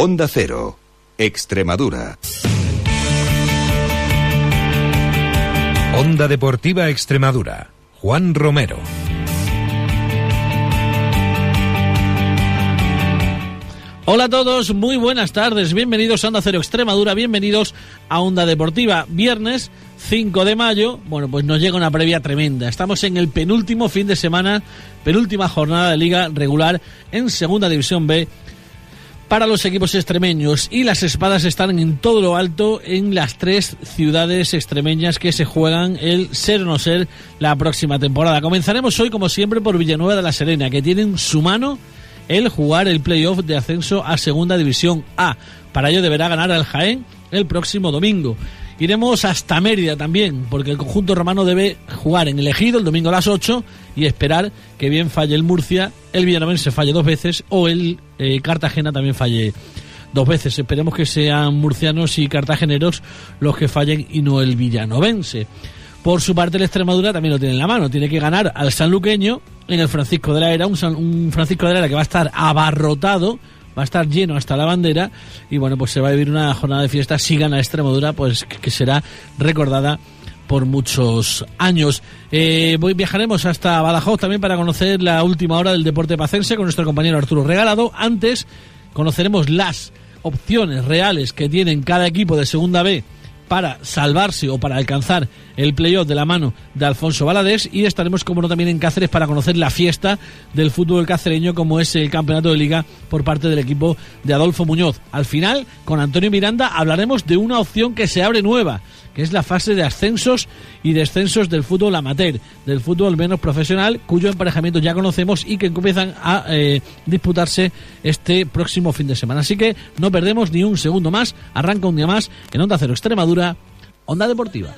Onda Cero, Extremadura. Onda Deportiva Extremadura. Juan Romero. Hola a todos, muy buenas tardes, bienvenidos a Onda Cero Extremadura, bienvenidos a Onda Deportiva. Viernes 5 de mayo, bueno, pues nos llega una previa tremenda. Estamos en el penúltimo fin de semana, penúltima jornada de liga regular en Segunda División B para los equipos extremeños y las espadas están en todo lo alto en las tres ciudades extremeñas que se juegan el ser o no ser la próxima temporada. Comenzaremos hoy como siempre por Villanueva de la Serena, que tienen su mano el jugar el playoff de ascenso a Segunda División A. Para ello deberá ganar al Jaén el próximo domingo. Iremos hasta Mérida también, porque el conjunto romano debe jugar en el Ejido el domingo a las 8 y esperar que bien falle el Murcia, el Villanovense falle dos veces o el eh, Cartagena también falle dos veces. Esperemos que sean murcianos y cartageneros los que fallen y no el villanovense. Por su parte, el Extremadura también lo tiene en la mano. Tiene que ganar al sanluqueño en el Francisco de la Era, un, un Francisco de la Era que va a estar abarrotado, va a estar lleno hasta la bandera y bueno, pues se va a vivir una jornada de fiesta si gana Extremadura, pues que será recordada por muchos años. Eh, viajaremos hasta Badajoz también para conocer la última hora del deporte pacense con nuestro compañero Arturo Regalado. Antes conoceremos las opciones reales que tienen cada equipo de Segunda B para salvarse o para alcanzar el playoff de la mano de Alfonso Valadés y estaremos como no también en Cáceres para conocer la fiesta del fútbol cacereño como es el campeonato de liga por parte del equipo de Adolfo Muñoz. Al final, con Antonio Miranda hablaremos de una opción que se abre nueva, es la fase de ascensos y descensos del fútbol amateur, del fútbol menos profesional, cuyo emparejamiento ya conocemos y que empiezan a eh, disputarse este próximo fin de semana. Así que no perdemos ni un segundo más, arranca un día más en Onda Cero Extremadura, Onda Deportiva.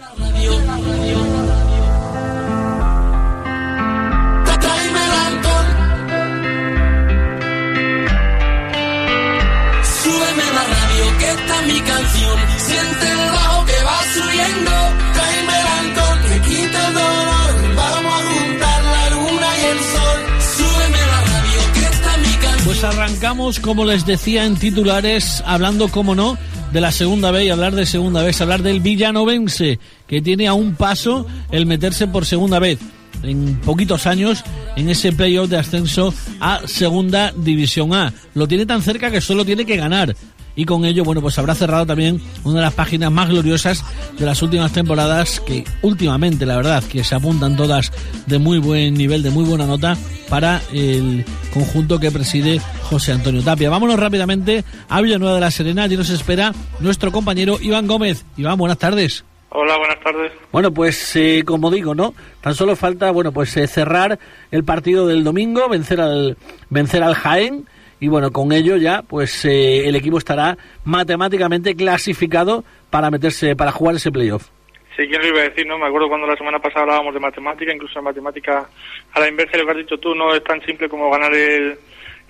Arrancamos, como les decía en titulares, hablando, como no, de la segunda vez y hablar de segunda vez, hablar del villanovense, que tiene a un paso el meterse por segunda vez en poquitos años en ese playoff de ascenso a segunda división A. Lo tiene tan cerca que solo tiene que ganar. Y con ello, bueno, pues habrá cerrado también una de las páginas más gloriosas de las últimas temporadas, que últimamente, la verdad, que se apuntan todas de muy buen nivel, de muy buena nota para el conjunto que preside José Antonio Tapia. Vámonos rápidamente a Villanueva de la Serena. Allí nos espera nuestro compañero Iván Gómez. Iván, buenas tardes. Hola, buenas tardes. Bueno, pues eh, como digo, ¿no? Tan solo falta, bueno, pues eh, cerrar el partido del domingo, vencer al vencer al Jaén y bueno, con ello ya, pues eh, el equipo estará matemáticamente clasificado para meterse, para jugar ese playoff. Sí, ¿quién lo iba a decir? no Me acuerdo cuando la semana pasada hablábamos de matemática, incluso en matemática a la inversa de lo que has dicho tú, no es tan simple como ganar el,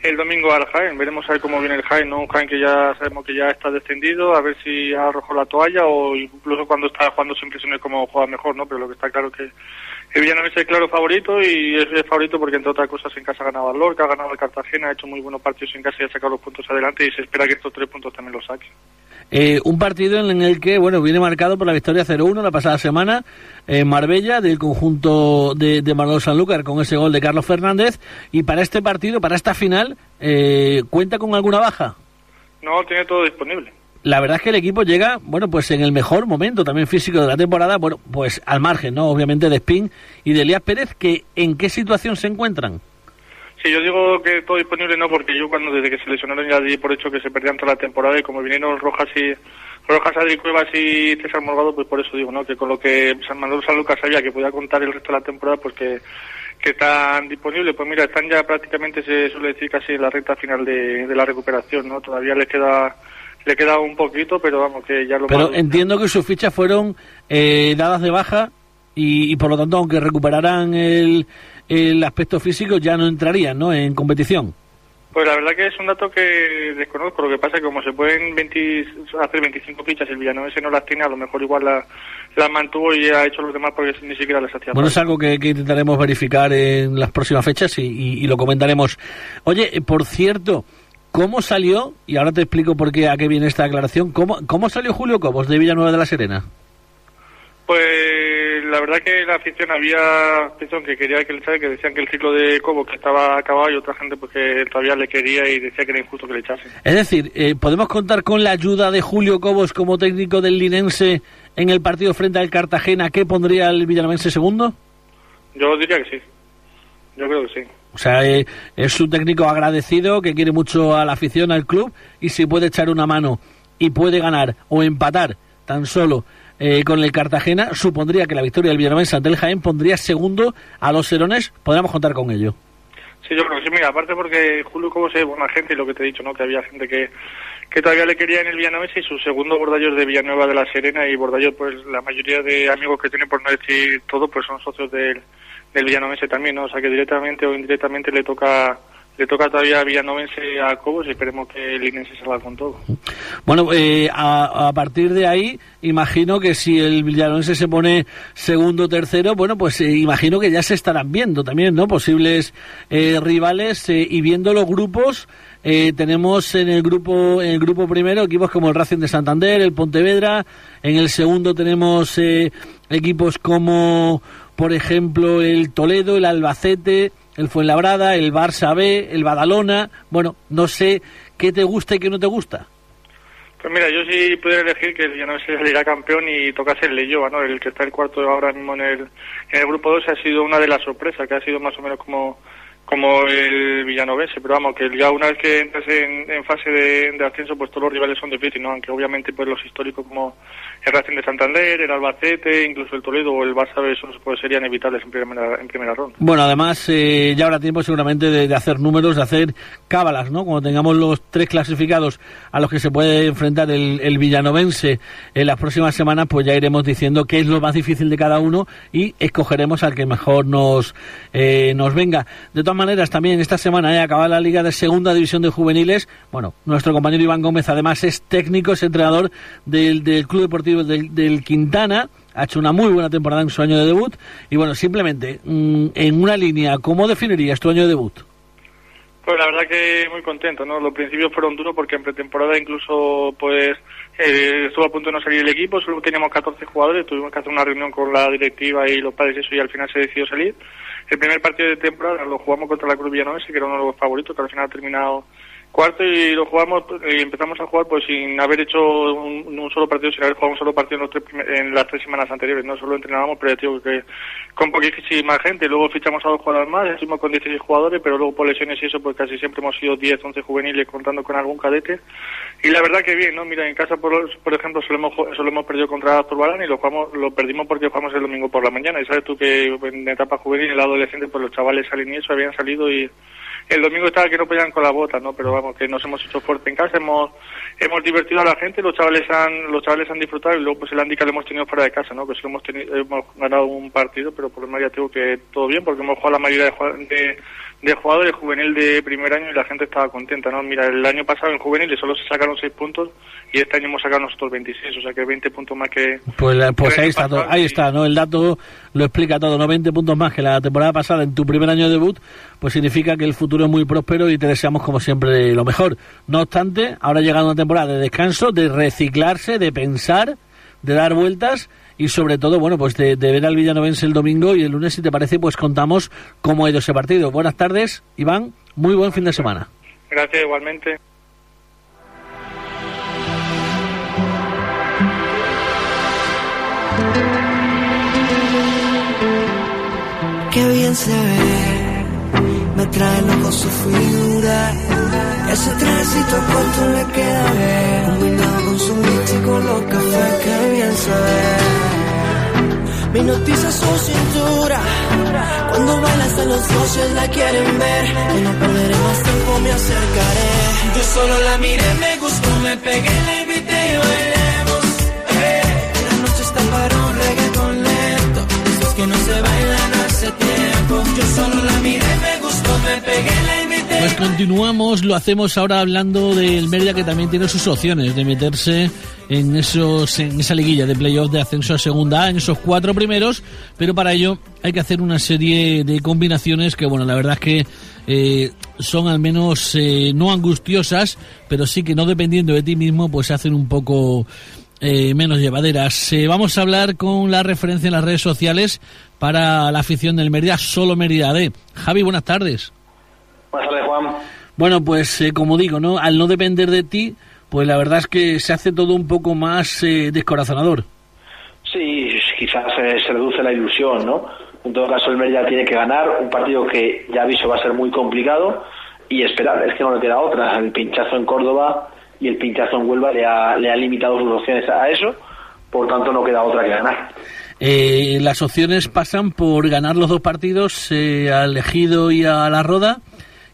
el domingo al Jaén. Veremos a ver cómo viene el Jaén, ¿no? Un Jaén que ya sabemos que ya está descendido, a ver si arrojó la toalla o incluso cuando está jugando se impresione como juega mejor, ¿no? Pero lo que está claro que el Villano es el claro favorito y es el favorito porque entre otras cosas en casa ha ganado al Lorca, ha ganado al Cartagena, ha hecho muy buenos partidos en casa y ha sacado los puntos adelante y se espera que estos tres puntos también los saque. Eh, un partido en el que, bueno, viene marcado por la victoria 0-1 la pasada semana en Marbella del conjunto de, de Manolo Sanlúcar con ese gol de Carlos Fernández y para este partido, para esta final, eh, ¿cuenta con alguna baja? No, tiene todo disponible la verdad es que el equipo llega, bueno, pues en el mejor momento también físico de la temporada, bueno, pues al margen, ¿no? Obviamente de Spin y de Elías Pérez, que ¿en qué situación se encuentran? Sí, yo digo que todo disponible no, porque yo cuando desde que se lesionaron ya di por hecho que se perdían toda la temporada y como vinieron Rojas y Rojas, Adri Cuevas y César Morgado, pues por eso digo, ¿no? Que con lo que San Manuel San Lucas sabía que podía contar el resto de la temporada, pues que, que están disponibles. Pues mira, están ya prácticamente, se suele decir, casi en la recta final de, de la recuperación, ¿no? Todavía les queda le queda un poquito, pero vamos, que ya lo Pero entiendo que sus fichas fueron eh, dadas de baja y, y, por lo tanto, aunque recuperaran el, el aspecto físico, ya no entrarían ¿no? en competición. Pues la verdad que es un dato que desconozco. Lo que pasa es que como se pueden 20, hacer 25 fichas, el Villanovense no las tiene, a lo mejor igual las la mantuvo y ha hecho los demás porque ni siquiera les hacía Bueno, es algo que, que, intentaremos verificar en las próximas fechas y, y, y lo comentaremos. Oye, por cierto, ¿Cómo salió? Y ahora te explico por qué a qué viene esta aclaración. ¿Cómo, cómo salió Julio Cobos de Villanueva de la Serena? Pues la verdad que la afición había afición que quería que le echase, que decían que el ciclo de Cobos que estaba acabado y otra gente pues que todavía le quería y decía que era injusto que le echasen. Es decir, eh, ¿podemos contar con la ayuda de Julio Cobos como técnico del Linense en el partido frente al Cartagena? ¿Qué pondría el Villanovense segundo? Yo diría que sí. Yo creo que sí. O sea, eh, es un técnico agradecido que quiere mucho a la afición, al club, y si puede echar una mano y puede ganar o empatar tan solo eh, con el Cartagena, supondría que la victoria del Villanovense ante el Jaén pondría segundo a los Serones. Podríamos contar con ello. Sí, yo creo que sí. Mira, aparte porque Julio Cobos es buena gente y lo que te he dicho, ¿no? Que había gente que, que todavía le quería en el Villanovense y su segundo bordallo es de Villanueva de la Serena y bordallo, pues la mayoría de amigos que tiene, por no decir todo, pues son socios del, del Villanovense también, ¿no? O sea que directamente o indirectamente le toca le toca todavía a Villanovense a Cobos y esperemos que el Linense salga con todo. Bueno, eh, a, a partir de ahí, imagino que si el Villanovense se pone segundo o tercero, bueno, pues eh, imagino que ya se estarán viendo también, ¿no? Posibles eh, rivales eh, y viendo los grupos. Eh, tenemos en el grupo en el grupo primero equipos como el Racing de Santander, el Pontevedra. En el segundo tenemos eh, equipos como, por ejemplo, el Toledo, el Albacete, el Fuenlabrada, el Barça B, el Badalona. Bueno, no sé qué te gusta y qué no te gusta. Pues mira, yo sí pudiera elegir que el Villanovense saliera campeón y tocase el Leyoa, ¿no? El que está el cuarto ahora mismo en el, en el grupo 2 ha sido una de las sorpresas, que ha sido más o menos como como el Villanovense, pero vamos, que ya una vez que entras en, en fase de, de ascenso, pues todos los rivales son difíciles, ¿no? Aunque obviamente pues los históricos como el Racing de Santander, el Albacete, incluso el Toledo o el Barça, esos pues serían evitables en primera, ronda. Bueno, además eh, ya habrá tiempo seguramente de, hacer números, de hacer cábalas, ¿no? Cuando tengamos los tres clasificados a los que se puede enfrentar el, el villanovense en las próximas semanas, pues ya iremos diciendo qué es lo más difícil de cada uno y escogeremos al que mejor nos, eh, nos venga. De todas maneras, también esta semana eh, acaba la Liga de Segunda División de Juveniles. Bueno, nuestro compañero Iván Gómez además es técnico, es entrenador del, del Club Deportivo del, Quintana ha hecho una muy buena temporada en su año de debut. Y bueno, simplemente, mm, en una línea, ¿cómo definirías tu año de debut? Pues la verdad que muy contento, ¿no? Los principios fueron duros porque en pretemporada incluso pues eh, estuvo a punto de no salir el equipo, solo teníamos 14 jugadores, tuvimos que hacer una reunión con la directiva y los padres y eso y al final se decidió salir. El primer partido de temporada lo jugamos contra la Cruz Villanovense, que era uno de los favoritos, que al final ha terminado cuarto y lo jugamos y empezamos a jugar pues sin haber hecho un, solo partido, sin haber jugado un solo partido en, los tres en las tres semanas anteriores, no solo entrenábamos, pero digo que con poquísima gente, luego fichamos a dos jugadores más, estuvimos con 16 jugadores, pero luego por lesiones y eso, pues casi siempre hemos sido 10, 11 juveniles contando con algún cadete. Y la verdad que bien, ¿no? Mira, en casa, por, por ejemplo, solo hemos, solo hemos perdido contra Zurbarán y lo, jugamos, lo perdimos porque jugamos el domingo por la mañana. Y sabes tú que en etapa juvenil, el adolescente, pues los chavales salen y eso, habían salido y el domingo estaba que no podían con la bota, ¿no? Pero vamos, que nos hemos hecho fuerte en casa, hemos hemos divertido a la gente, los chavales han los chavales han disfrutado y luego pues el handicap lo hemos tenido fuera de casa, ¿no? Que solo hemos tenido, hemos ganado un partido, pero por lo menos ya tengo que todo bien porque hemos jugado la mayoría de, de, de jugadores juvenil de primer año y la gente estaba contenta, ¿no? Mira, el año pasado en juvenil solo se sacaron 6 puntos y este año hemos sacado nosotros 26, o sea que 20 puntos más que Pues, la- pues que ahí está, todo, pasado ahí y- está, ¿no? El dato lo explica todo, ¿no? 20 puntos más que la temporada pasada en tu primer año de debut, pues significa que el futuro muy próspero y te deseamos como siempre lo mejor. No obstante, ahora llega una temporada de descanso, de reciclarse, de pensar, de dar vueltas y sobre todo, bueno, pues de, de ver al Villanovense el domingo y el lunes, si te parece, pues contamos cómo ha ido ese partido. Buenas tardes, Iván, muy buen fin de semana. Gracias igualmente. Qué bien se ve, me trae loco su figura. Ese trajecito corto le queda bien, combinado con su con los cafés, qué bien ve. Me noticia su cintura, cuando baila hasta los dioses la quieren ver. Y no perderé más tiempo, me acercaré. Yo solo la miré, me gustó, me pegué, la invité y bailemos. Eh, La noche está para un reggaeton lento, esos que no se bailan tiempo. Yo solo la miré, me gustó, me pegué, la invité. Pues continuamos, lo hacemos ahora hablando del Mérida que también tiene sus opciones de meterse en esos en esa liguilla de playoff de ascenso a segunda A, en esos cuatro primeros, pero para ello hay que hacer una serie de combinaciones que, bueno, la verdad es que eh, son al menos eh, no angustiosas, pero sí que no dependiendo de ti mismo, pues hacen un poco eh, menos llevaderas. Eh, vamos a hablar con la referencia en las redes sociales para la afición del Mérida, solo Mérida D. Javi, buenas tardes. Buenas tardes, Juan. Bueno, pues eh, como digo, ¿no? Al no depender de ti, pues la verdad es que se hace todo un poco más eh, descorazonador. Sí, quizás eh, se reduce la ilusión, ¿no? En todo caso, el Mérida tiene que ganar un partido que ya aviso va a ser muy complicado y esperar, es que no le queda otra. El pinchazo en Córdoba y el pinchazo en Huelva le ha, le ha limitado sus opciones a eso, por tanto no queda otra que ganar. Eh, las opciones pasan por ganar los dos partidos eh, al Ejido y a la Roda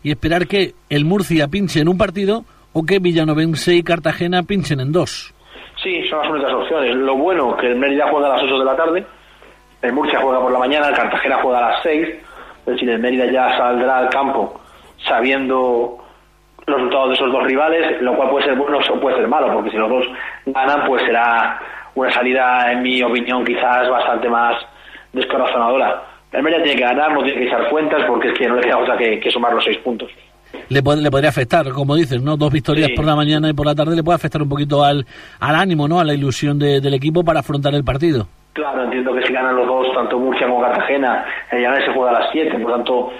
y esperar que el Murcia pinche en un partido o que Villanovense y Cartagena pinchen en dos. Sí, son las únicas opciones. Lo bueno que el Mérida juega a las 8 de la tarde, el Murcia juega por la mañana, el Cartagena juega a las 6, es decir, el Mérida ya saldrá al campo sabiendo los resultados de esos dos rivales, lo cual puede ser bueno o puede ser malo, porque si los dos ganan, pues será una salida, en mi opinión, quizás bastante más descorazonadora. El Mérida tiene que ganar, no tiene que echar cuentas, porque es que no le queda otra que, que sumar los seis puntos. Le, pod- le podría afectar, como dices, ¿no? Dos victorias Sí. por la mañana y por la tarde le puede afectar un poquito al, al ánimo, ¿no? A la ilusión de- del equipo para afrontar el partido. Claro, entiendo que si ganan los dos, tanto Murcia como Cartagena, el Llanés se juega a las 7, por tanto,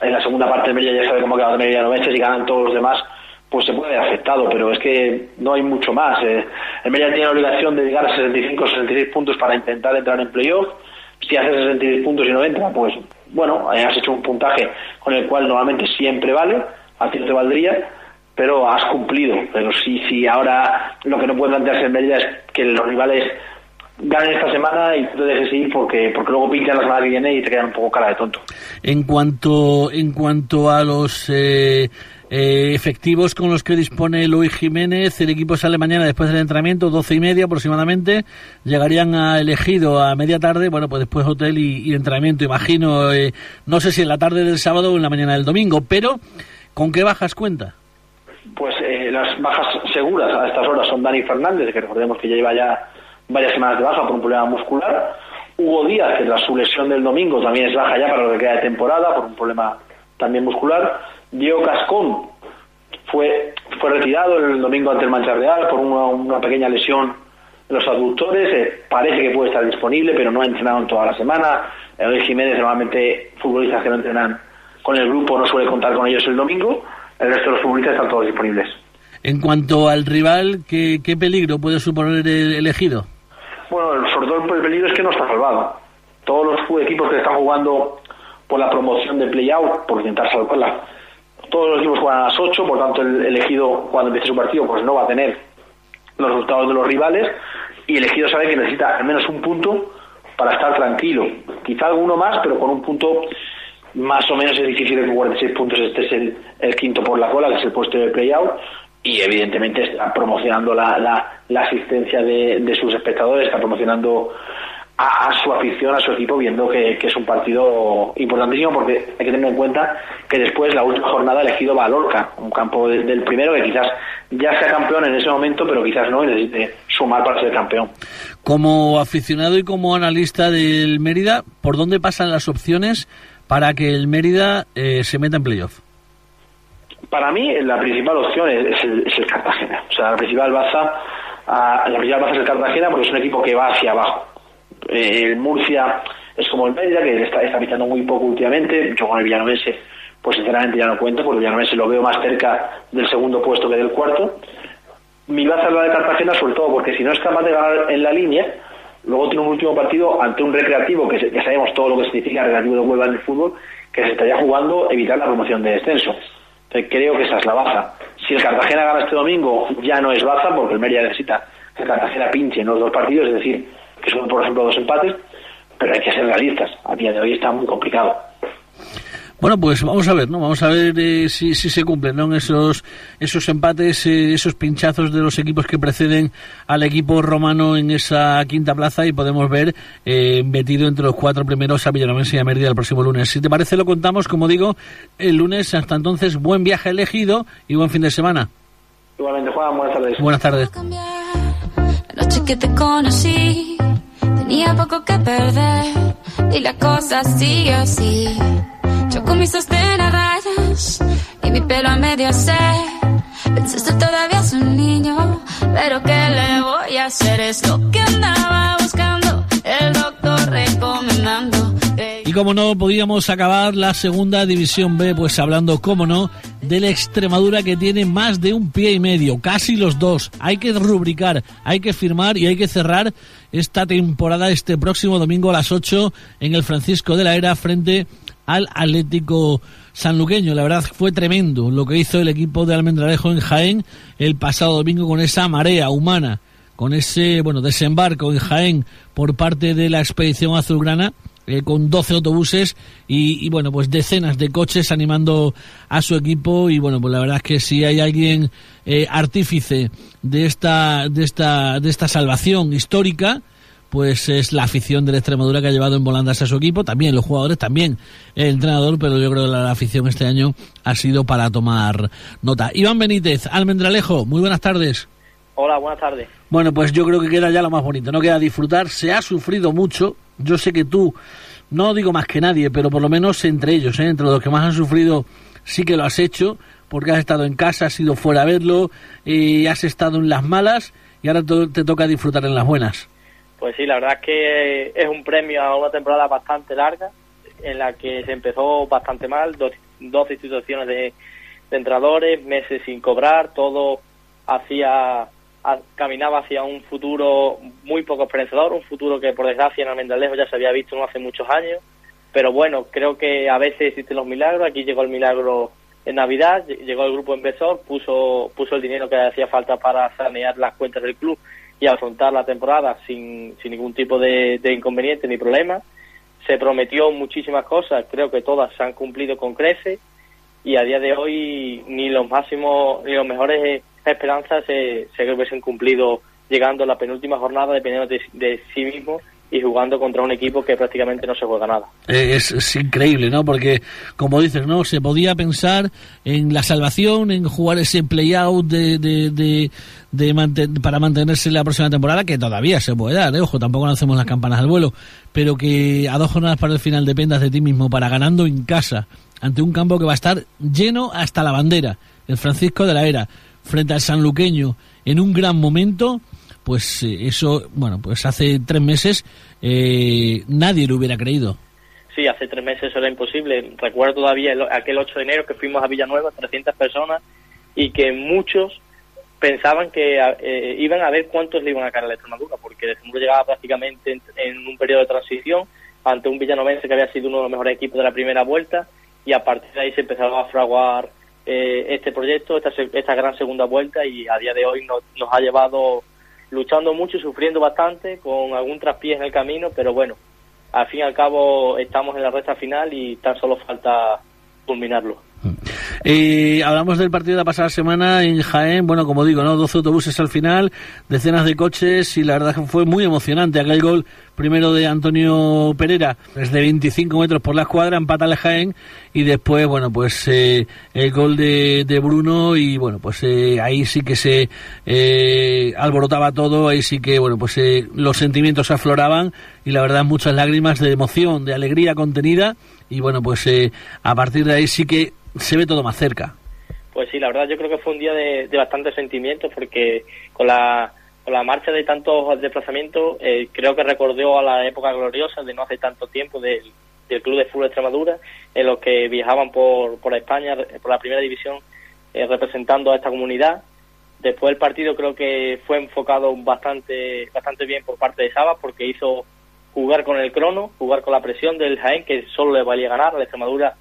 en la segunda parte el Mérida ya sabe cómo queda el Mérida si ganan todos los demás, pues se puede ver afectado, pero es que no hay mucho más. eh. El Mérida tiene la obligación de llegar a 65 o 66 puntos para intentar entrar en playoff. Si hace 66 puntos y no entra, pues bueno, eh, has hecho un puntaje con el cual normalmente siempre vale, a ti te valdría, pero has cumplido. Pero si, si ahora lo que no puede plantearse el Mérida es que los rivales ganen esta semana y tú te dejes ir porque, porque luego pinchan la semana que viene y te quedan un poco cara de tonto. En cuanto, en cuanto a los eh, eh, efectivos con los que dispone Luis Jiménez, el equipo sale mañana después del entrenamiento, doce y media aproximadamente, llegarían a elegido a media tarde, bueno, pues después hotel y, entrenamiento, imagino, eh, no sé si en la tarde del sábado o en la mañana del domingo, pero ¿con qué bajas cuenta? Pues eh, las bajas seguras a estas horas son Dani Fernández, que recordemos que ya lleva ya varias semanas de baja por un problema muscular. Hugo Díaz, que tras su lesión del domingo también es baja ya para lo que queda de temporada por un problema también muscular. Diego Cascón fue, fue retirado el domingo ante el Mancha Real por una, una pequeña lesión en los aductores. Eh, parece que puede estar disponible, pero no ha entrenado en toda la semana. Eloy Jiménez, normalmente futbolistas que no entrenan con el grupo, no suele contar con ellos el domingo. El resto de los futbolistas están todos disponibles. En cuanto al rival, ¿qué, qué peligro puede suponer el elegido? Bueno, sobre todo el peligro es que no está salvado. Todos los equipos que están jugando por la promoción de play-out, por intentar salvarla, todos los equipos juegan a las 8, por tanto el elegido cuando empiece su partido pues no va a tener los resultados de los rivales y el elegido sabe que necesita al menos un punto para estar tranquilo. Quizá alguno más, pero con un punto más o menos es difícil que con 46 puntos este es el, quinto por la cola, que es el puesto de play-out y evidentemente está promocionando la, asistencia de, sus espectadores, está promocionando a, a, su afición, a su equipo, viendo que, que, es un partido importantísimo porque hay que tener en cuenta que después la última jornada elegido va a Lorca, un campo de, del primero que quizás ya sea campeón en ese momento, pero quizás no y necesite sumar para ser campeón. Como aficionado y como analista del Mérida, ¿por dónde pasan las opciones para que el Mérida eh, se meta en playoff? Para mí la principal opción es, es, el, es el, Cartagena. O sea, la principal baza, la principal baza es el Cartagena porque es un equipo que va hacia abajo. Eh, el Murcia es como el Mérida, que está, está muy poco últimamente. Yo con el Villanovense, pues sinceramente ya no cuento, porque el Villanovense lo veo más cerca del segundo puesto que del cuarto. Mi baza es la de Cartagena, sobre todo porque si no es capaz de ganar en la línea, luego tiene un último partido ante un recreativo, que sabemos todo lo que significa recreativo de Huelva en el fútbol, que se estaría jugando evitar la promoción de descenso. Creo que esa es la baza. Si el Cartagena gana este domingo, ya no es baza, porque el Mérida necesita que el Cartagena pinche en los dos partidos, es decir, que son, por ejemplo, dos empates, pero hay que ser realistas. A día de hoy está muy complicado. Bueno, pues vamos a ver, ¿no? Vamos a ver eh, si, si, se cumplen, ¿no? Esos, esos empates, eh, esos pinchazos de los equipos que preceden al equipo romano en esa quinta plaza y podemos ver eh, metido entre los cuatro primeros a Villanovense y a Mérida el próximo lunes. Si te parece, lo contamos, como digo, el lunes. Hasta entonces, buen viaje elegido y buen fin de semana. Igualmente, Juan, buenas tardes. Buenas tardes. La noche que te conocí, tenía poco que perder y la cosa sigue así. Yo con mi sostén a rayas y mi pelo a medio se. Pensaste todavía es un niño, pero ¿qué le voy a hacer? Es lo que andaba buscando, el doctor como no podíamos acabar la segunda división B, pues hablando, como no, de la Extremadura que tiene más de un pie y medio, casi los dos. Hay que rubricar, hay que firmar y hay que cerrar esta temporada este próximo domingo a las 8 en el Francisco de la Era frente al Atlético sanluqueño. La verdad fue tremendo lo que hizo el equipo de Almendralejo en Jaén el pasado domingo con esa marea humana, con ese bueno desembarco en Jaén por parte de la expedición azulgrana. Eh, con 12 autobuses y, y, bueno pues decenas de coches animando a su equipo y bueno pues la verdad es que si hay alguien eh, artífice de esta de esta de esta salvación histórica pues es la afición de la Extremadura que ha llevado en volandas a su equipo, también los jugadores, también el entrenador, pero yo creo que la, afición este año ha sido para tomar nota. Iván Benítez, Almendralejo, muy buenas tardes. Hola, buenas tardes. Bueno, pues yo creo que queda ya lo más bonito, no queda disfrutar, se ha sufrido mucho, yo sé que tú, no digo más que nadie, pero por lo menos entre ellos, ¿eh? entre los que más han sufrido, sí que lo has hecho, porque has estado en casa, has ido fuera a verlo, y has estado en las malas y ahora te toca disfrutar en las buenas. Pues sí, la verdad es que es un premio a una temporada bastante larga, en la que se empezó bastante mal, dos, dos instituciones de, de entrenadores, meses sin cobrar, todo hacía caminaba hacia un futuro muy poco esperanzador, un futuro que por desgracia en Almendralejo ya se había visto no hace muchos años, pero bueno, creo que a veces existen los milagros, aquí llegó el milagro en Navidad, llegó el grupo inversor, puso, puso el dinero que hacía falta para sanear las cuentas del club y afrontar la temporada sin, sin ningún tipo de, de inconveniente ni problema. Se prometió muchísimas cosas, creo que todas se han cumplido con creces y a día de hoy ni los máximos ni los mejores esperanzas se, se hubiesen cumplido llegando a la penúltima jornada dependiendo de, de sí mismo y jugando contra un equipo que prácticamente no se juega nada. Es, es, increíble, ¿no? Porque, como dices, ¿no? Se podía pensar en la salvación, en jugar ese play-out de, de, de, de manten para mantenerse la próxima temporada, que todavía se puede dar, ¿eh? Ojo, tampoco hacemos las campanas al vuelo, pero que a dos jornadas para el final dependas de ti mismo para ganando en casa, ante un campo que va a estar lleno hasta la bandera, el Francisco de la Era, frente al sanluqueño, en un gran momento pues eh, eso, bueno, pues hace tres meses eh, nadie lo hubiera creído. Sí, hace tres meses eso era imposible. Recuerdo todavía el, aquel 8 de enero que fuimos a Villanueva, 300 personas, y que muchos pensaban que eh, iban a ver cuántos le iban a caer a la Extremadura, porque Extremadura llegaba prácticamente en, en, un periodo de transición ante un villanovense que había sido uno de los mejores equipos de la primera vuelta, y a partir de ahí se empezaba a fraguar eh, este proyecto, esta, esta gran segunda vuelta, y a día de hoy nos, nos ha llevado luchando mucho, sufriendo bastante, con algún traspié en el camino, pero bueno, al fin y al cabo estamos en la recta final y tan solo falta culminarlo. Hablamos del partido de la pasada semana en Jaén, bueno, como digo, ¿no? 12 autobuses al final, decenas de coches y la verdad que fue muy emocionante aquel gol primero de Antonio Pereira, desde 25 metros por la escuadra, empata el Jaén y después, bueno, pues eh, el gol de, de, Bruno y bueno, pues eh, ahí sí que se eh, alborotaba todo, ahí sí que, bueno, pues eh, los sentimientos se afloraban y la verdad muchas lágrimas de emoción, de alegría contenida y bueno, pues eh, a partir de ahí sí que se ve todo más cerca. Pues sí, la verdad yo creo que fue un día de, de bastante sentimientos porque con la, con la marcha de tantos desplazamientos eh, creo que recordó a la época gloriosa de no hace tanto tiempo del, del Club de Fútbol Extremadura en los que viajaban por, por España, por la primera división, eh, representando a esta comunidad. Después el partido creo que fue enfocado bastante, bastante bien por parte de Sabas porque hizo jugar con el crono, jugar con la presión del Jaén que solo le valía ganar a la Extremadura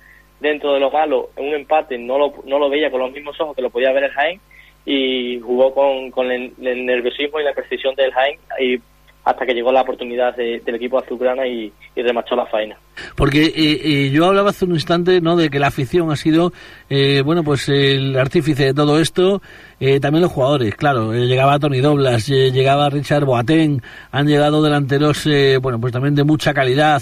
dentro de lo malo, un empate no lo, no lo veía con los mismos ojos que lo podía ver el Jaén y jugó con, con el, el, nerviosismo y la precisión del Jaén y hasta que llegó la oportunidad de- del equipo azulgrana y, remachó la faena. Porque eh, yo hablaba hace un instante no de que la afición ha sido eh, bueno pues el artífice de todo esto eh, también los jugadores claro eh, llegaba Tony Doblas eh, llegaba Richard Boateng han llegado delanteros bueno pues también de mucha calidad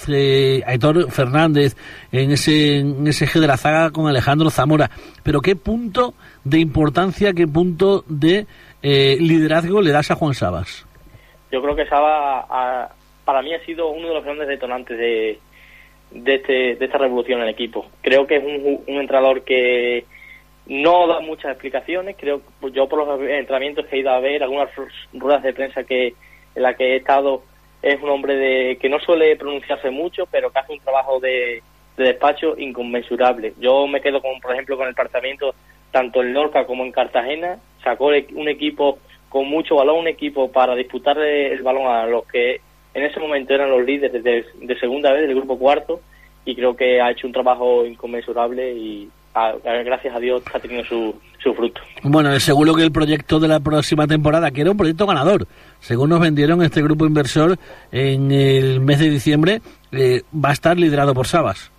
Aitor Fernández en ese en ese eje de la zaga con Alejandro Zamora. Pero qué punto de importancia qué punto de liderazgo le das a Juan Sabas Yo creo que Saba ha- para mí ha sido uno de los grandes detonantes de, de, este, de esta revolución en el equipo. Creo que es un, un entrenador que no da muchas explicaciones. Creo pues yo por los entrenamientos que he ido a ver, algunas ru- ruedas de prensa que en la que he estado, es un hombre de que no suele pronunciarse mucho, pero que hace un trabajo de, de despacho inconmensurable. Yo me quedo con, por ejemplo, con el planteamiento tanto en Lorca como en Cartagena. Sacó e- un equipo con mucho balón, un equipo para disputar el balón a los que en ese momento eran los líderes de, de segunda vez del grupo cuarto y creo que ha hecho un trabajo inconmensurable y a- a- gracias a Dios ha tenido su, su fruto. Bueno, seguro que el proyecto de la próxima temporada, que era un proyecto ganador, según nos vendieron este grupo inversor en el mes de diciembre, eh, va a estar liderado por Sabas.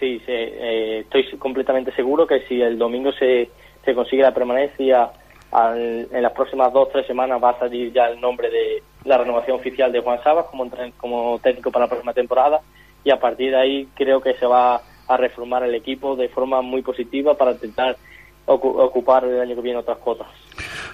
Sí, sí, eh, estoy completamente seguro que si el domingo se, se consigue la permanencia, al- en las próximas dos o tres semanas va a salir ya el nombre de la renovación oficial de Juan Sabas como, como técnico para la próxima temporada y a partir de ahí creo que se va a reformar el equipo de forma muy positiva para intentar ocupar el año que viene otras cuotas.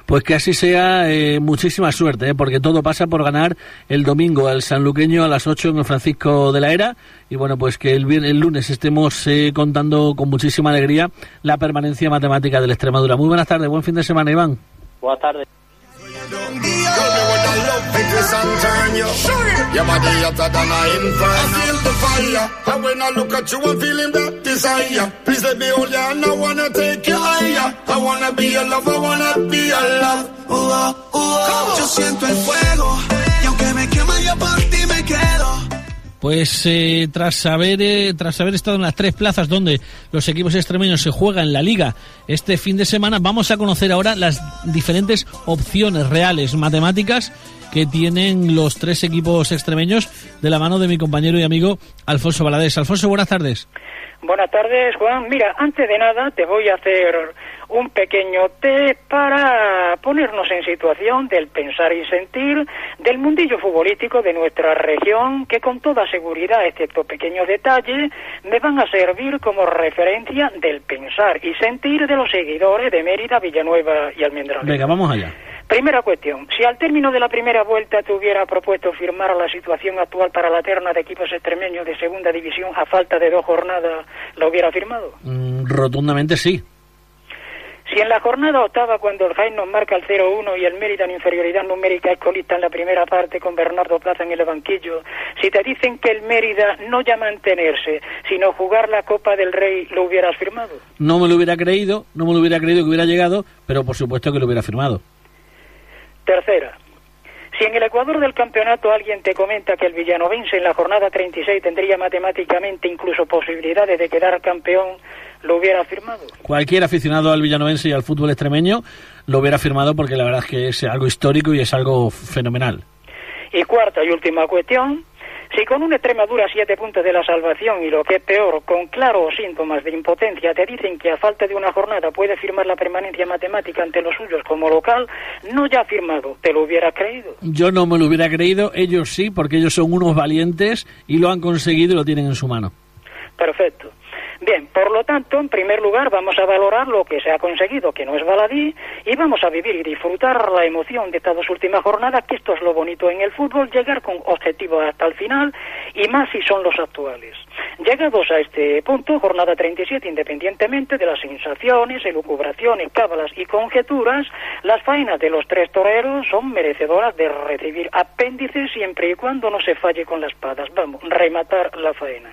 Pues que así sea, eh, muchísima suerte, eh, porque todo pasa por ganar el domingo al sanluqueño a las 8 en el Francisco de la Era. Y bueno, pues que el, lunes estemos eh, contando con muchísima alegría la permanencia matemática del Extremadura. Muy buenas tardes, buen fin de semana, Iván. Buenas tardes. Twist and turn you. Your body hotter than a inferno. I feel the fire. And when I look at you, I'm feeling that desire. Please let me hold you and I wanna take you higher. I wanna be your love, I wanna be your love. Uh, uh, uh, yo siento el fuego y aunque me quema yo por ti me quedo. Pues eh, tras haber eh, tras haber estado en las tres plazas donde los equipos extremeños se juegan la liga este fin de semana, vamos a conocer ahora las diferentes opciones reales matemáticas que tienen los tres equipos extremeños de la mano de mi compañero y amigo Alfonso Valadez. Alfonso, buenas tardes. Buenas tardes, Juan. Mira, antes de nada te voy a hacer un pequeño té para ponernos en situación del pensar y sentir del mundillo futbolístico de nuestra región, que con toda seguridad, excepto pequeños detalles, me van a servir como referencia del pensar y sentir de los seguidores de Mérida, Villanueva y Almendralejo. Venga, vamos allá. Primera cuestión, si al término de la primera vuelta te hubiera propuesto firmar la situación actual para la terna de equipos extremeños de segunda división a falta de dos jornadas, ¿la hubiera firmado? Mm, rotundamente sí. Si en la jornada octava, cuando el Jaén nos marca el 0-1 y el Mérida en inferioridad numérica es colista en la primera parte con Bernardo Plaza en el banquillo, si te dicen que el Mérida no ya mantenerse, sino jugar la Copa del Rey, ¿lo hubieras firmado? No me lo hubiera creído, no me lo hubiera creído que hubiera llegado, pero por supuesto que lo hubiera firmado. Tercera, si en el Ecuador del campeonato alguien te comenta que el villanovense en la jornada 36 tendría matemáticamente incluso posibilidades de quedar campeón, ¿lo hubiera firmado? Cualquier aficionado al villanovense y al fútbol extremeño lo hubiera firmado porque la verdad es que es algo histórico y es algo fenomenal. Y cuarta y última cuestión, si con una Extremadura siete puntos de la salvación y lo que es peor, con claros síntomas de impotencia, te dicen que a falta de una jornada puede firmar la permanencia matemática ante los suyos como local, no ya firmado, ¿te lo hubieras creído? Yo no me lo hubiera creído, ellos sí, porque ellos son unos valientes y lo han conseguido y lo tienen en su mano. Perfecto. Bien, por lo tanto, en primer lugar vamos a valorar lo que se ha conseguido, que no es baladí, y vamos a vivir y disfrutar la emoción de estas dos últimas jornadas, que esto es lo bonito en el fútbol, llegar con objetivos hasta el final, y más si son los actuales. Llegados a este punto, jornada 37, independientemente de las sensaciones, elucubraciones, cábalas y conjeturas, las faenas de los tres toreros son merecedoras de recibir apéndices siempre y cuando no se falle con las espadas. Vamos, rematar la faena.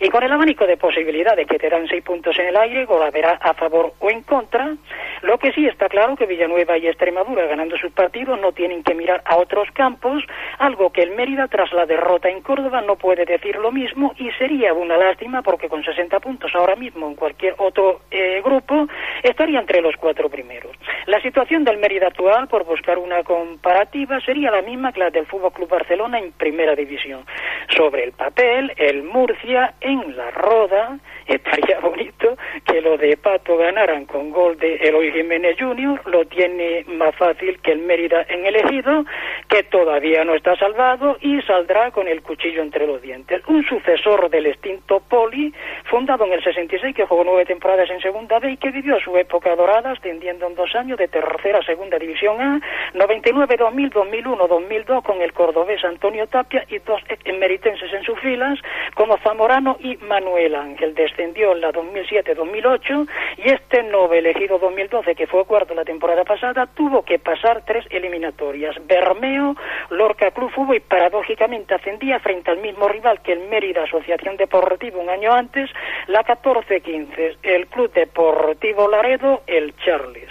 Y con el abanico de posibilidades que te dan seis puntos en el aire, verá a favor o en contra, lo que sí está claro que Villanueva y Extremadura ganando sus partidos no tienen que mirar a otros campos, algo que el Mérida tras la derrota en Córdoba no puede decir lo mismo y sería una lástima porque con 60 puntos ahora mismo en cualquier otro eh, grupo estaría entre los cuatro primeros. La situación del Mérida actual, por buscar una comparativa, sería la misma que la del Fútbol Club Barcelona en Primera División. Sobre el papel, el Murcia en la Roda estaría bonito que lo de Pato ganaran con gol de Eloy Jiménez Jr., lo tiene más fácil que el Mérida en el Ejido, que todavía no está salvado y saldrá con el cuchillo entre los dientes. Un sucesor del extinto Poli, fundado en el 66, que jugó nueve temporadas en Segunda B y que vivió su época dorada, ascendiendo en dos años de tercera a Segunda División A, 99, 2000, 2001, 2002, con el cordobés Antonio Tapia y dos emeritenses en sus filas, como Zamorano y Manuel Ángel. Descendió en la 2007-2008 y este nuevo elegido 2012, que fue cuarto la temporada pasada, tuvo que pasar tres eliminatorias. Bermeo, Lorca Club Fútbol y paradójicamente ascendía frente al mismo rival que el Mérida Asociación Deportiva un año antes, la 14-15, el Club Deportivo Laredo, el Charles.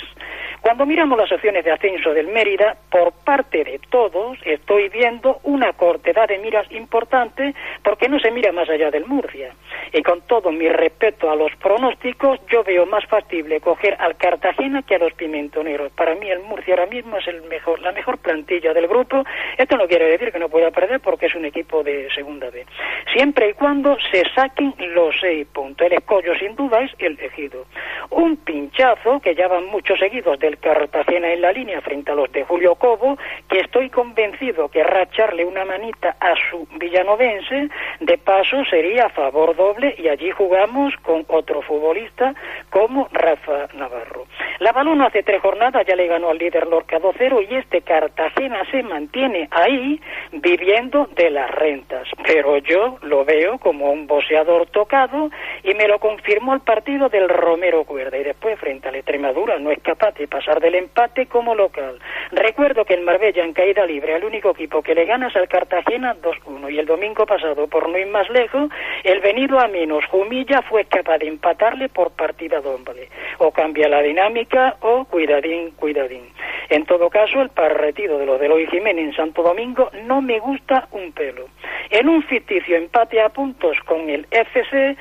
Cuando miramos las opciones de ascenso del Mérida, por parte de todos estoy viendo una cortedad de miras importante porque no se mira más allá del Murcia. Y con todo mi respeto a los pronósticos, yo veo más factible coger al Cartagena que a los Pimentoneros. Para mí el Murcia ahora mismo es el mejor, la mejor plantilla del grupo. Esto no quiere decir que no pueda perder porque es un equipo de segunda B. Siempre y cuando se saquen los seis puntos. El escollo sin duda es el ejido. Un pinchazo que ya van muchos seguidos del Cartagena en la línea frente a los de Julio Cobo, que estoy convencido que racharle una manita a su villanovense, de paso sería a favor doble y allí jugamos con otro futbolista como Rafa Navarro. La Balón hace tres jornadas ya le ganó al líder Lorca 2-0 y este Cartagena se mantiene ahí viviendo de las rentas. Pero yo lo veo como un boxeador tocado y me lo confirmó el partido del Romero Cuerda y después frente a la Extremadura no es capaz de pasar del empate como local. Recuerdo que en Marbella en caída libre al único equipo que le ganas al Cartagena 2-1 y el domingo pasado por no ir más lejos el venido a menos Jumilla fue capaz de empatarle por partida doble. O cambia la dinámica o cuidadín, cuidadín. En todo caso, el partido de los de Eloy Jiménez en Santo Domingo no me gusta un pelo. En un ficticio empate a puntos con el FC,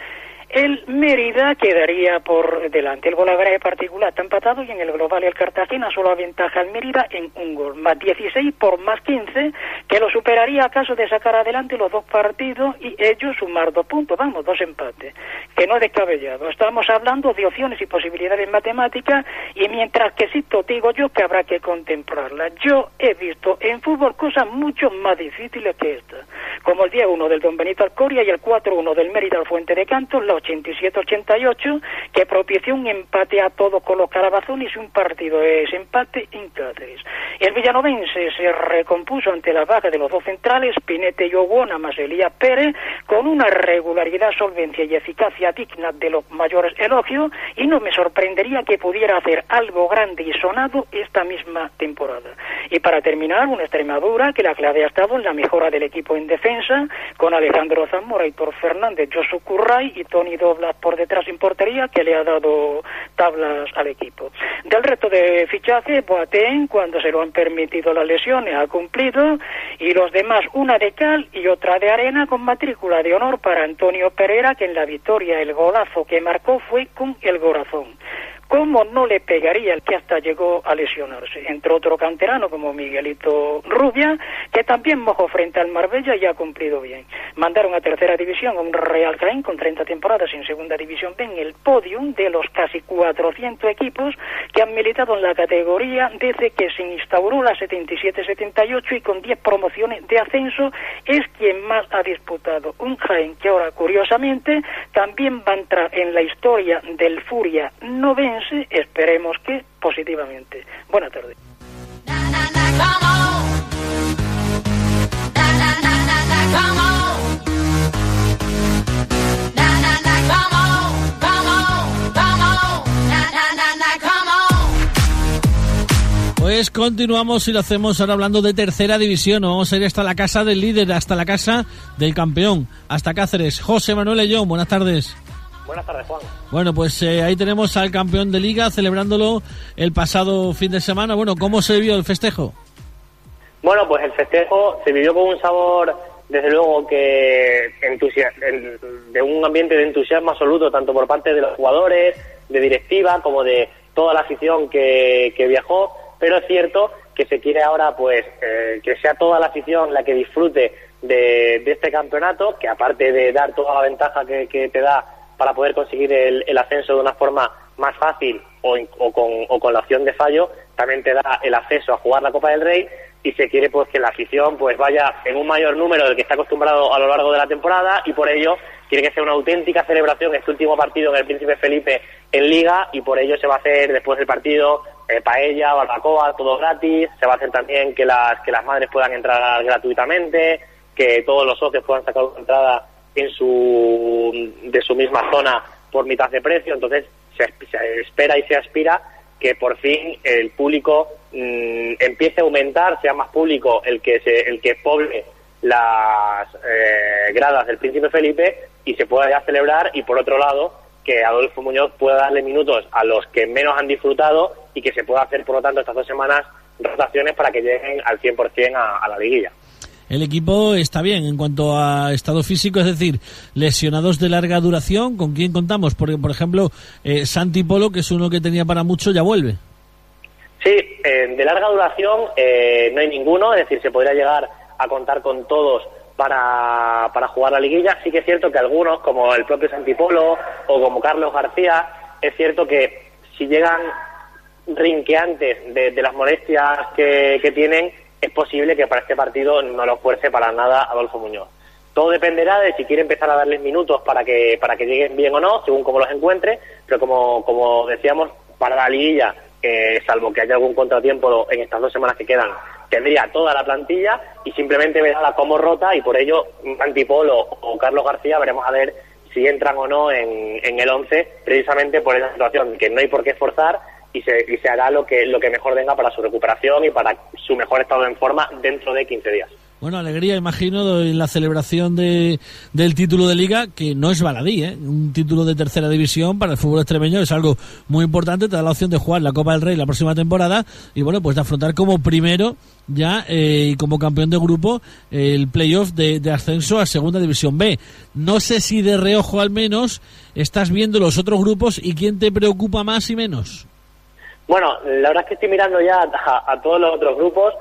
el Mérida quedaría por delante. El gol de particular está empatado y en el global el Cartagena solo aventaja al Mérida en un gol. Más 16 por más 15, que lo superaría a caso de sacar adelante los dos partidos y ellos sumar dos puntos. Vamos, dos empates. Que no es descabellado. Estamos hablando de opciones y posibilidades matemáticas y mientras que sí, digo yo que habrá que contemplarlas. Yo he visto en fútbol cosas mucho más difíciles que esta. Como el 10-1 del Don Benito Alcoria y el 4-1 del Mérida al Fuente de Cantos, la 87-88, que propició un empate a todos con los calabazones y un partido de ese empate en Cáceres. El villanovense se recompuso ante la baja de los dos centrales, Pinete y Oguona, más Elías Pérez, con una regularidad, solvencia y eficacia digna de los mayores elogios, y no me sorprendería que pudiera hacer algo grande y sonado esta misma temporada. Y para terminar, una Extremadura que la clave ha estado en la mejora del equipo en defensa, con Alejandro Zamora, y Tor Fernández, Josu Curray y Tony Doblas por detrás sin portería, que le ha dado tablas al equipo. Del resto de fichaje, Boateng, cuando se lo han permitido las lesiones, ha cumplido, y los demás una de cal y otra de arena con matrícula de honor para Antonio Pereira, que en la victoria el golazo que marcó fue con el corazón. ¿Cómo no le pegaría el que hasta llegó a lesionarse? Entre otro canterano como Miguelito Rubia, que también mojó frente al Marbella y ha cumplido bien. Mandaron a tercera división a un Real Jaén con 30 temporadas en segunda división B en el podium de los casi 400 equipos que han militado en la categoría desde que se instauró la 77-78 y con 10 promociones de ascenso es quien más ha disputado. Un Jaén que ahora, curiosamente, también va a entrar en la historia del Furia 90 esperemos que positivamente. Buenas tardes. Pues continuamos y lo hacemos ahora hablando de tercera división. Vamos a ir hasta la casa del líder, hasta la casa del campeón, hasta Cáceres. José Manuel Ellón, buenas tardes. Buenas tardes, Juan. Bueno, pues eh, ahí tenemos al campeón de liga celebrándolo el pasado fin de semana. Bueno, ¿cómo se vio el festejo? Bueno, pues el festejo se vivió con un sabor, desde luego, que de un ambiente de entusiasmo absoluto, tanto por parte de los jugadores, de directiva, como de toda la afición que, que viajó. Pero es cierto que se quiere ahora, pues, eh, que sea toda la afición la que disfrute de, de este campeonato, que aparte de dar toda la ventaja que, que te da para poder conseguir el, el ascenso de una forma más fácil o, o con, o con la opción de fallo, también te da el acceso a jugar la Copa del Rey y se quiere pues que la afición pues vaya en un mayor número del que está acostumbrado a lo largo de la temporada y por ello quiere que sea una auténtica celebración este último partido en el Príncipe Felipe en Liga y por ello se va a hacer después del partido eh, paella, barbacoa, todo gratis, se va a hacer también que las que las madres puedan entrar gratuitamente, que todos los socios puedan sacar una entrada en su de su misma zona por mitad de precio, entonces se, espera y se aspira que por fin el público mm, empiece a aumentar, sea más público el que se, el que poble las eh, gradas del Príncipe Felipe y se pueda ya celebrar y por otro lado que Adolfo Muñoz pueda darle minutos a los que menos han disfrutado y que se pueda hacer por lo tanto estas dos semanas rotaciones para que lleguen al 100% a, a la liguilla. El equipo está bien en cuanto a estado físico, es decir, lesionados de larga duración, ¿con quién contamos? Porque, por ejemplo, eh, Santi Polo, que es uno que tenía para mucho, ya vuelve. Sí, eh, de larga duración eh, no hay ninguno, es decir, se podría llegar a contar con todos para, para jugar la liguilla. Sí que es cierto que algunos, como el propio Santipolo o como Carlos García, es cierto que si llegan rinqueantes de, de las molestias que, que tienen, es posible que para este partido no lo fuerce para nada Adolfo Muñoz. Todo dependerá de si quiere empezar a darles minutos para que para que lleguen bien o no, según como los encuentre, pero como, como decíamos, para la liguilla, salvo que haya algún contratiempo en estas dos semanas que quedan, tendría toda la plantilla y simplemente verá cómo rota y por ello Antipolo o Carlos García veremos a ver si entran o no en, en el 11, precisamente por esa situación, que no hay por qué esforzar y se, y se hará lo que, lo que mejor venga para su recuperación y para su mejor estado en forma dentro de 15 días. Bueno, alegría, imagino, en la celebración de, del título de liga, que no es baladí, ¿eh? Un título de tercera división para el fútbol extremeño es algo muy importante, te da la opción de jugar la Copa del Rey la próxima temporada y, bueno, pues de afrontar como primero ya eh, y como campeón de grupo el playoff de, de ascenso a segunda división B. No sé si de reojo al menos estás viendo los otros grupos y quién te preocupa más y menos. Bueno, la verdad es que estoy mirando ya a, todos los otros grupos,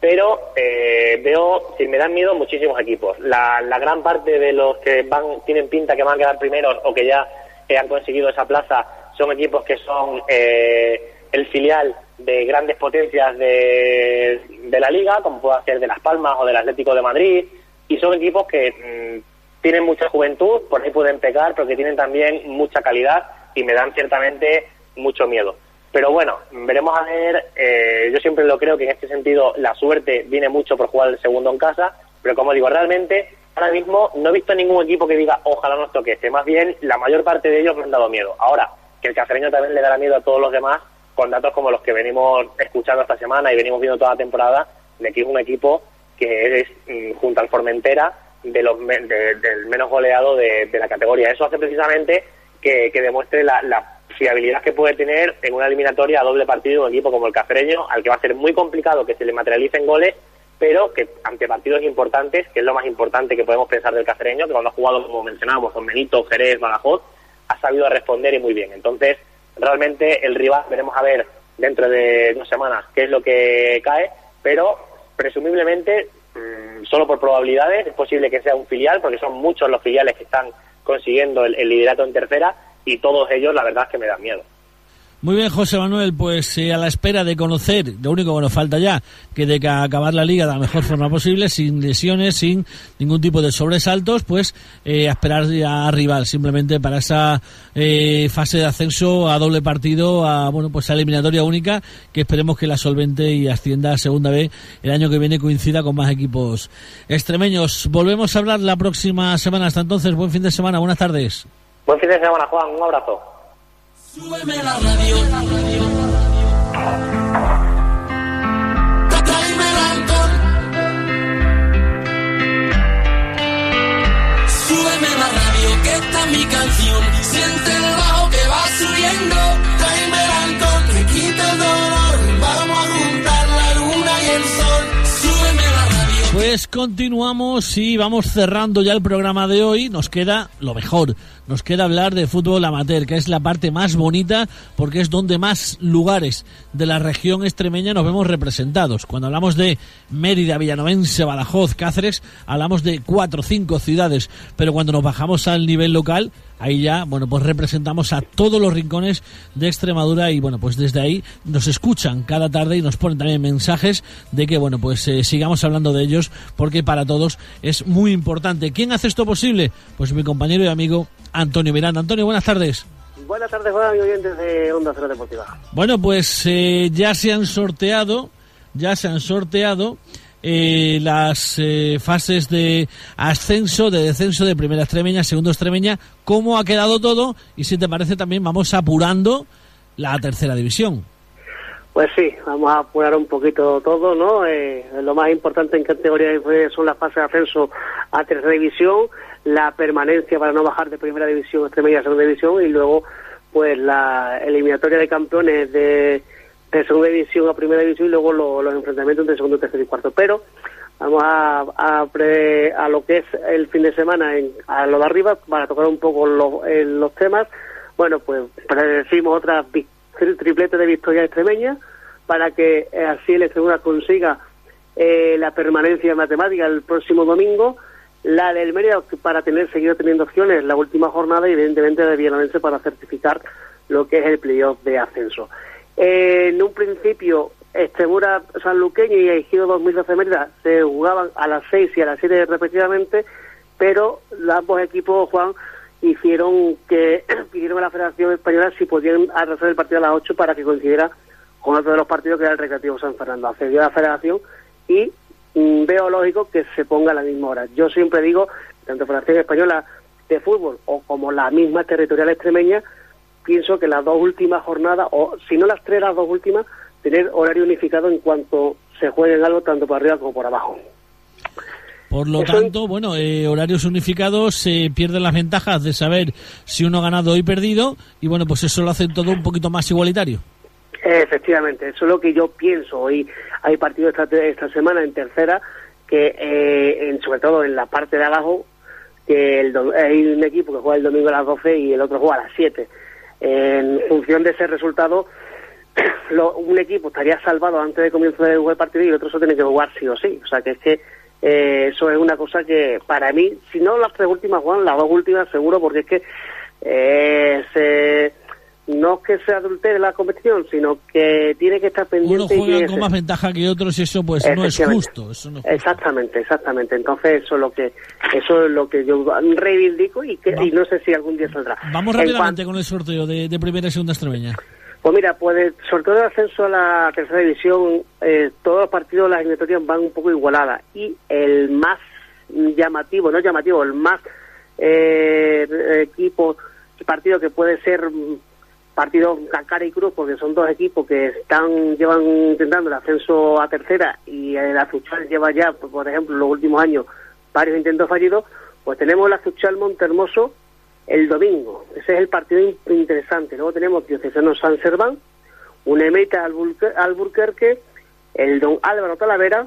pero eh, veo, si me dan miedo, muchísimos equipos. La, la gran parte de los que van tienen pinta que van a quedar primeros o que ya eh, han conseguido esa plaza son equipos que son eh, el filial de grandes potencias de, de la liga, como puede ser de Las Palmas o del Atlético de Madrid, y son equipos que mm, tienen mucha juventud, por ahí pueden pecar, pero que tienen también mucha calidad y me dan ciertamente mucho miedo. Pero bueno, veremos a ver. eh, yo siempre lo creo que en este sentido la suerte viene mucho por jugar el segundo en casa. Pero como digo, realmente ahora mismo no he visto ningún equipo que diga ojalá nos toquese. Más bien, la mayor parte de ellos me han dado miedo. Ahora, que el cacereño también le dará miedo a todos los demás, con datos como los que venimos escuchando esta semana y venimos viendo toda la temporada, de que es un equipo que es, mm, junto al Formentera, de los de- del menos goleado de, de la categoría. Eso hace precisamente que, que demuestre la, la fiabilidad que puede tener en una eliminatoria a doble partido un equipo como el Cacereño, al que va a ser muy complicado que se le materialicen goles, pero que ante partidos importantes, que es lo más importante que podemos pensar del Cacereño, que cuando ha jugado, como mencionábamos, con Benito, Jerez, Badajoz, ha sabido responder y muy bien. Entonces, realmente el rival, veremos a ver dentro de dos semanas qué es lo que cae, pero presumiblemente, mm, solo por probabilidades, es posible que sea un filial, porque son muchos los filiales que están consiguiendo el liderato en tercera y todos ellos, la verdad, es que me dan miedo. Muy bien, José Manuel, pues eh, a la espera de conocer, lo único que nos falta ya, que de acabar la liga de la mejor forma posible, sin lesiones, sin ningún tipo de sobresaltos, pues eh, a esperar a rival, simplemente para esa eh, fase de ascenso a doble partido, a bueno pues a eliminatoria única, que esperemos que la solvente y ascienda a segunda vez el año que viene coincida con más equipos extremeños. Volvemos a hablar la próxima semana. Hasta entonces, buen fin de semana, buenas tardes. Buen fin de semana, Juan. Un abrazo. Súbeme la radio. La radio, Súbeme la radio, que está mi canción. Siente el bajo que va subiendo. Tráeme el alcohol, que quita el dolor. Vamos a juntar la luna y el sol. Súbeme la radio. Pues continuamos y vamos cerrando ya el programa de hoy. Nos queda lo mejor nos queda hablar de fútbol amateur, que es la parte más bonita porque es donde más lugares de la región extremeña nos vemos representados. Cuando hablamos de Mérida, Villanovense, Badajoz, Cáceres, hablamos de cuatro o cinco ciudades, pero cuando nos bajamos al nivel local, ahí ya, bueno, pues representamos a todos los rincones de Extremadura y bueno, pues desde ahí nos escuchan cada tarde y nos ponen también mensajes de que, bueno, pues eh, sigamos hablando de ellos porque para todos es muy importante. ¿Quién hace esto posible? Pues mi compañero y amigo Antonio Miranda. Antonio, buenas tardes. Buenas tardes, Juan y oyentes de Onda Cero Deportiva. Bueno, pues eh, ya se han sorteado, ya se han sorteado eh, las eh, fases de ascenso, de descenso de primera extremeña, segundo extremeña, cómo ha quedado todo y si te parece también vamos apurando la tercera división. Pues sí, vamos a apurar un poquito todo, ¿no? Eh, lo más importante en categoría son las fases de ascenso a tercera división, la permanencia para no bajar de primera división, a segunda división y luego pues la eliminatoria de campeones de de segunda división a primera división y luego los enfrentamientos de segundo, tercero y cuarto. Pero vamos a, a, lo que es el fin de semana en, a lo de arriba para tocar un poco los temas. Bueno, pues predecimos otra triplete de victoria extremeña para que eh, así el Extremadura consiga eh, la permanencia matemática el próximo domingo, la del Mérida para tener seguido teniendo opciones la última jornada y evidentemente de Villanense para certificar lo que es el playoff de ascenso. Eh, en un principio, Extremura Sanluqueño y Ejido 2012 Mérida se jugaban a las 6 y a las 7 respectivamente, pero ambos equipos, Juan, hicieron que pidieron a la Federación Española si podían arrasar el partido a las 8 para que coincidiera con otro de los partidos que era el Recreativo San Fernando. Accedió a la Federación y veo lógico que se ponga a la misma hora. Yo siempre digo, tanto Federación Española de Fútbol o como la misma territorial extremeña, pienso que las dos últimas jornadas, o si no las tres, las dos últimas, tener horario unificado en cuanto se juegue algo tanto por arriba como por abajo. Por lo tanto, bueno, eh, horarios unificados se pierden las ventajas de saber si uno ha ganado y perdido, y bueno, pues eso lo hace todo un poquito más igualitario. Efectivamente, eso es lo que yo pienso. Hoy hay partidos esta, esta semana en tercera, que eh, en, sobre todo en la parte de abajo, que el, hay un equipo que juega el domingo a las 12 y el otro juega a las 7 en función de ese resultado, un equipo estaría salvado antes de comienzo del jugar el partido y el otro se tiene que jugar sí o sí. O sea que es que eh, eso es una cosa que para mí, si no las tres últimas, Juan, las dos últimas seguro, porque es que eh, se no que se adultere la competición, sino que tiene que estar pendiente. Uno juega con más ventaja que otros y eso pues no es justo. Exactamente, exactamente. Entonces eso es lo que eso es lo que yo reivindico y que y no sé si algún día saldrá. Vamos rápidamente con el sorteo de, primera y segunda extremeña. Pues mira, pues el sorteo de ascenso a la tercera división, eh, todos los partidos, las eliminatorias van un poco igualadas y el más llamativo, no llamativo, el más eh, equipo, partido que puede ser partido a y cruz porque son dos equipos que están llevan intentando el ascenso a tercera y el Azuchal lleva ya, por ejemplo, en los últimos años varios intentos fallidos, pues tenemos el Azuchal Montermoso el domingo. Ese es el partido interesante. Luego tenemos Diocesano San Serván, un Emeta Alburquerque, el Don Álvaro Talavera,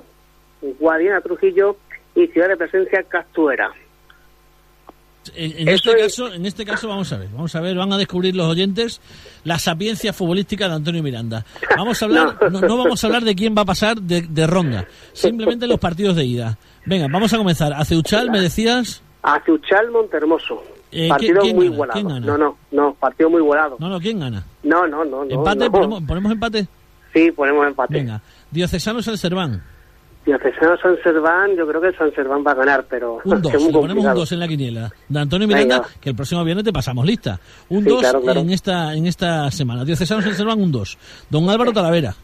Guadiana Trujillo y Ciudad de Presencia Castuera. En, este caso, en este caso vamos a ver, vamos a ver, van a descubrir los oyentes la sapiencia futbolística de Antonio Miranda. Vamos a hablar, no, vamos a hablar de quién va a pasar de, ronda, simplemente los partidos de ida. Venga, vamos a comenzar. Aceuchal, me decías. Aceuchal Montermoso. Eh, partido muy igualado. No, no, no, partido muy igualado. No, no, ¿quién gana? No, no, no. ¿Empate? ¿Ponemos, empate? Sí, ponemos empate. Venga, Diocesano San Serván. Diocesano San Serván, yo creo que San Serván va a ganar, pero... Un 2, ponemos un 2 en la quiniela. De Antonio Miranda, que el próximo viernes te pasamos lista. Un 2 en esta en esta semana. Diocesano San Serván, un 2. Don Álvaro Talavera.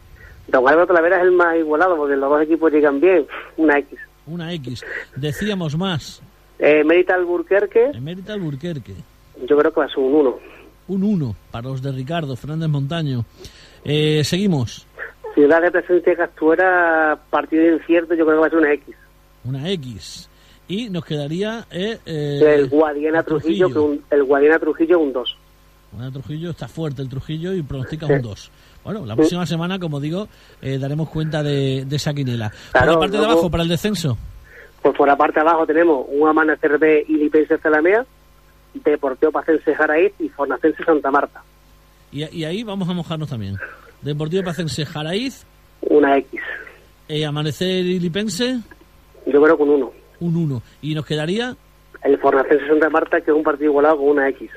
Don Álvaro Talavera es el más igualado, porque los dos equipos llegan bien. Una X. Una X. Decíamos más. Eh, Mérita Alburquerque. Mérita Alburquerque. Yo creo que va a ser un 1. Un 1 para los de Ricardo Fernández Montaño. Eh, seguimos. Ciudad de Presencia Castuera, partido incierto, yo creo que va a ser una X. Una X. Y nos quedaría eh, eh el Guadiana Trujillo, que un, el Guadiana Trujillo un 2. Guadiana Trujillo está fuerte el Trujillo y pronostica un 2. Bueno, la próxima semana, como digo, eh, daremos cuenta de, de esa quinela. Por la parte de abajo, para el descenso. Pues por la parte de abajo tenemos un Amanecer B y Lipense Zalamea, Deportivo Pacense Jaraíz y Fornacense Santa Marta. Y, y ahí vamos a mojarnos también. Deportivo Pacense Jaraíz, Una X. eh, Amanecer y Lipense, Yo creo con uno. un 1. Y nos quedaría, El Fornacense Santa Marta, que es un partido igualado con una X.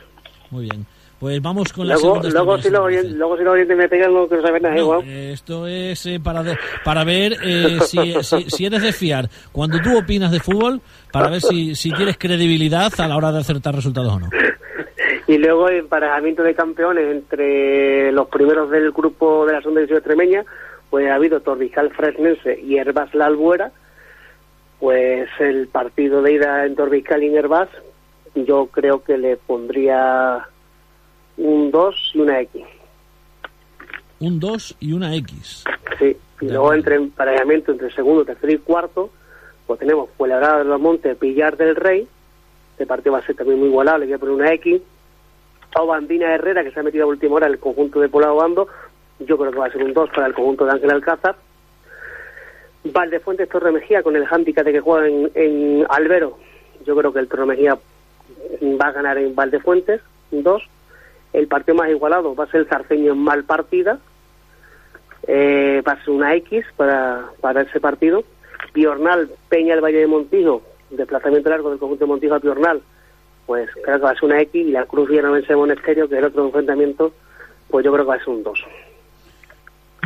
muy bien. Pues vamos con la Luego, segunda luego, si luego si los oyentes me pegan, no quiero saber nada, No, igual. eh, esto es eh, para, de- para ver eh, si, si- si eres de fiar cuando tú opinas de fútbol, para ver si, si tienes credibilidad a la hora de acertar resultados o no. Y luego emparejamiento de campeones entre los primeros del grupo de la segunda división extremeña, pues ha habido Torrijal Fresnense y Herbás La Albuera. Pues el partido de ida en Torrijal y en Herbás, yo creo que le pondría un 2 y una X. Un 2 y una X. Sí, y luego entre emparejamiento entre segundo, tercero y cuarto, pues tenemos Fuenlabrada de los Montes, Pillar del Rey, este partido va a ser también muy igualado, le voy a poner una X, o Bambina Herrera, que se ha metido a última hora en el conjunto de Poblado Bando, yo creo que va a ser un 2 para el conjunto de Ángel Alcázar. Valdefuentes Torre Mejía con el hándicap de que juega en, en Albero, yo creo que el Torre Mejía va a ganar en Valdefuentes, un 2. El partido más igualado va a ser el Zarceño en mal partida, eh, va a ser una X para, para ese partido. Piornal, Peña el Valle de Montijo, desplazamiento largo del conjunto de Montijo a Piornal, pues creo que va a ser una X. Y la Cruz Villanovense Monesterio, que es el otro enfrentamiento, pues yo creo que va a ser un 2.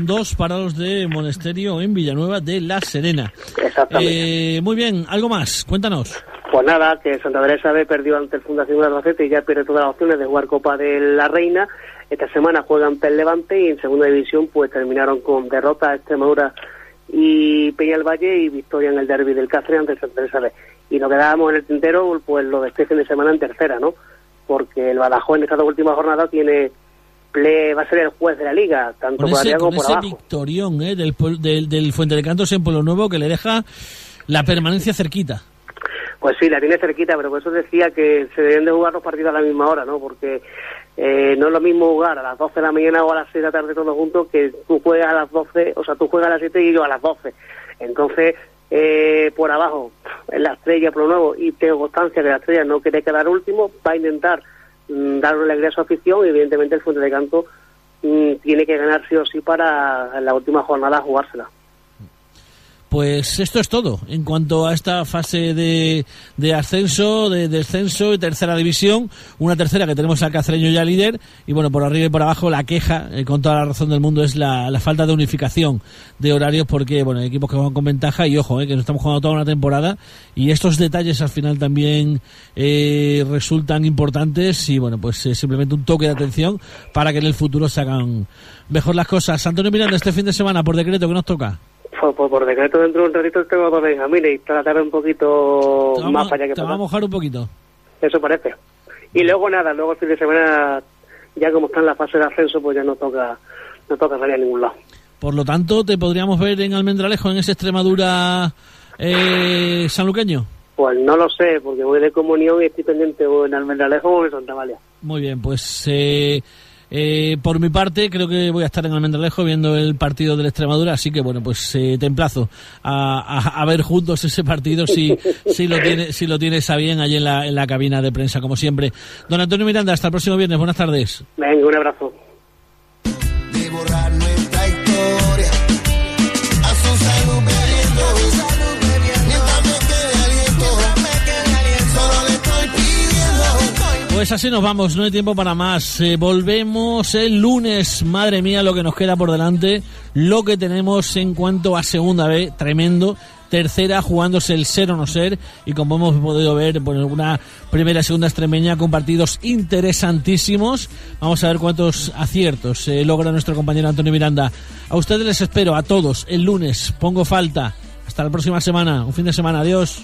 Dos para los de Monesterio en Villanueva de La Serena. Exactamente. Eh, muy bien, algo más, cuéntanos. Pues nada, que Santa Teresa B perdió ante el Fundación de Albacete y ya pierde todas las opciones de jugar Copa de la Reina. Esta semana juegan ante el Levante y en segunda división pues terminaron con derrota a Extremadura y Peña del Valle y victoria en el derby del Cáceres ante el Santa Teresa B. Y nos quedábamos en el tintero pues lo de este fin de semana en tercera, ¿no? Porque el Badajoz en esta última jornada tiene ple- va a ser el juez de la liga, tanto por ese, como por ese abajo. victorión eh, del, del, del Fuente de Cantos en Pueblo Nuevo que le deja la permanencia cerquita. Pues sí, la tiene cerquita, pero por eso decía que se deben de jugar los partidos a la misma hora, ¿no? Porque eh, no es lo mismo jugar a las 12 de la mañana o a las 6 de la tarde todos juntos que tú juegas a las 12, o sea, tú juegas a las 7 y yo a las 12. Entonces, eh, por abajo, la estrella, por lo nuevo, y tengo constancia que la estrella no quiere quedar último, va a intentar mm, darle la alegría a su afición y evidentemente el Fuente de Canto mm, tiene que ganar sí o sí para en la última jornada jugársela. Pues esto es todo en cuanto a esta fase de, de ascenso, de descenso y tercera división. Una tercera que tenemos al Cacereño ya líder. Y bueno, por arriba y por abajo la queja, eh, con toda la razón del mundo, es la, la falta de unificación de horarios porque, bueno, hay equipos que juegan con ventaja y ojo, eh, que nos estamos jugando toda una temporada. Y estos detalles al final también eh, resultan importantes y, bueno, pues eh, simplemente un toque de atención para que en el futuro se hagan mejor las cosas. Antonio Miranda, este fin de semana, por decreto, que nos toca? Pues, pues por decreto dentro de un ratito tengo dos Benjamines y tratar un poquito vamos, más para allá que te para va a mojar un poquito. Eso parece. Y luego nada, luego el fin de semana, ya como está en la fase de ascenso, pues ya no toca, no toca salir a ningún lado. Por lo tanto, ¿te podríamos ver en Almendralejo, en ese Extremadura eh, sanluqueño? Pues no lo sé, porque voy de comunión y estoy pendiente o en Almendralejo o en Santa María. Muy bien, pues eh, eh, por mi parte creo que voy a estar en Almendralejo viendo el partido del Extremadura, así que bueno, pues eh, te emplazo a, a- a ver juntos ese partido si, si, lo tiene, si lo tienes a bien allí en la, en la cabina de prensa, como siempre. Don Antonio Miranda, hasta el próximo viernes, buenas tardes. Venga, un abrazo. Pues así nos vamos, no hay tiempo para más. Eh, volvemos el lunes, madre mía, lo que nos queda por delante, lo que tenemos en cuanto a segunda B, tremendo. Tercera, jugándose el ser o no ser, y como hemos podido ver, bueno, una primera y segunda extremeña con partidos interesantísimos. Vamos a ver cuántos aciertos eh, logra nuestro compañero Antonio Miranda. A ustedes les espero, a todos, el lunes. Pongo falta. Hasta la próxima semana, un fin de semana. Adiós.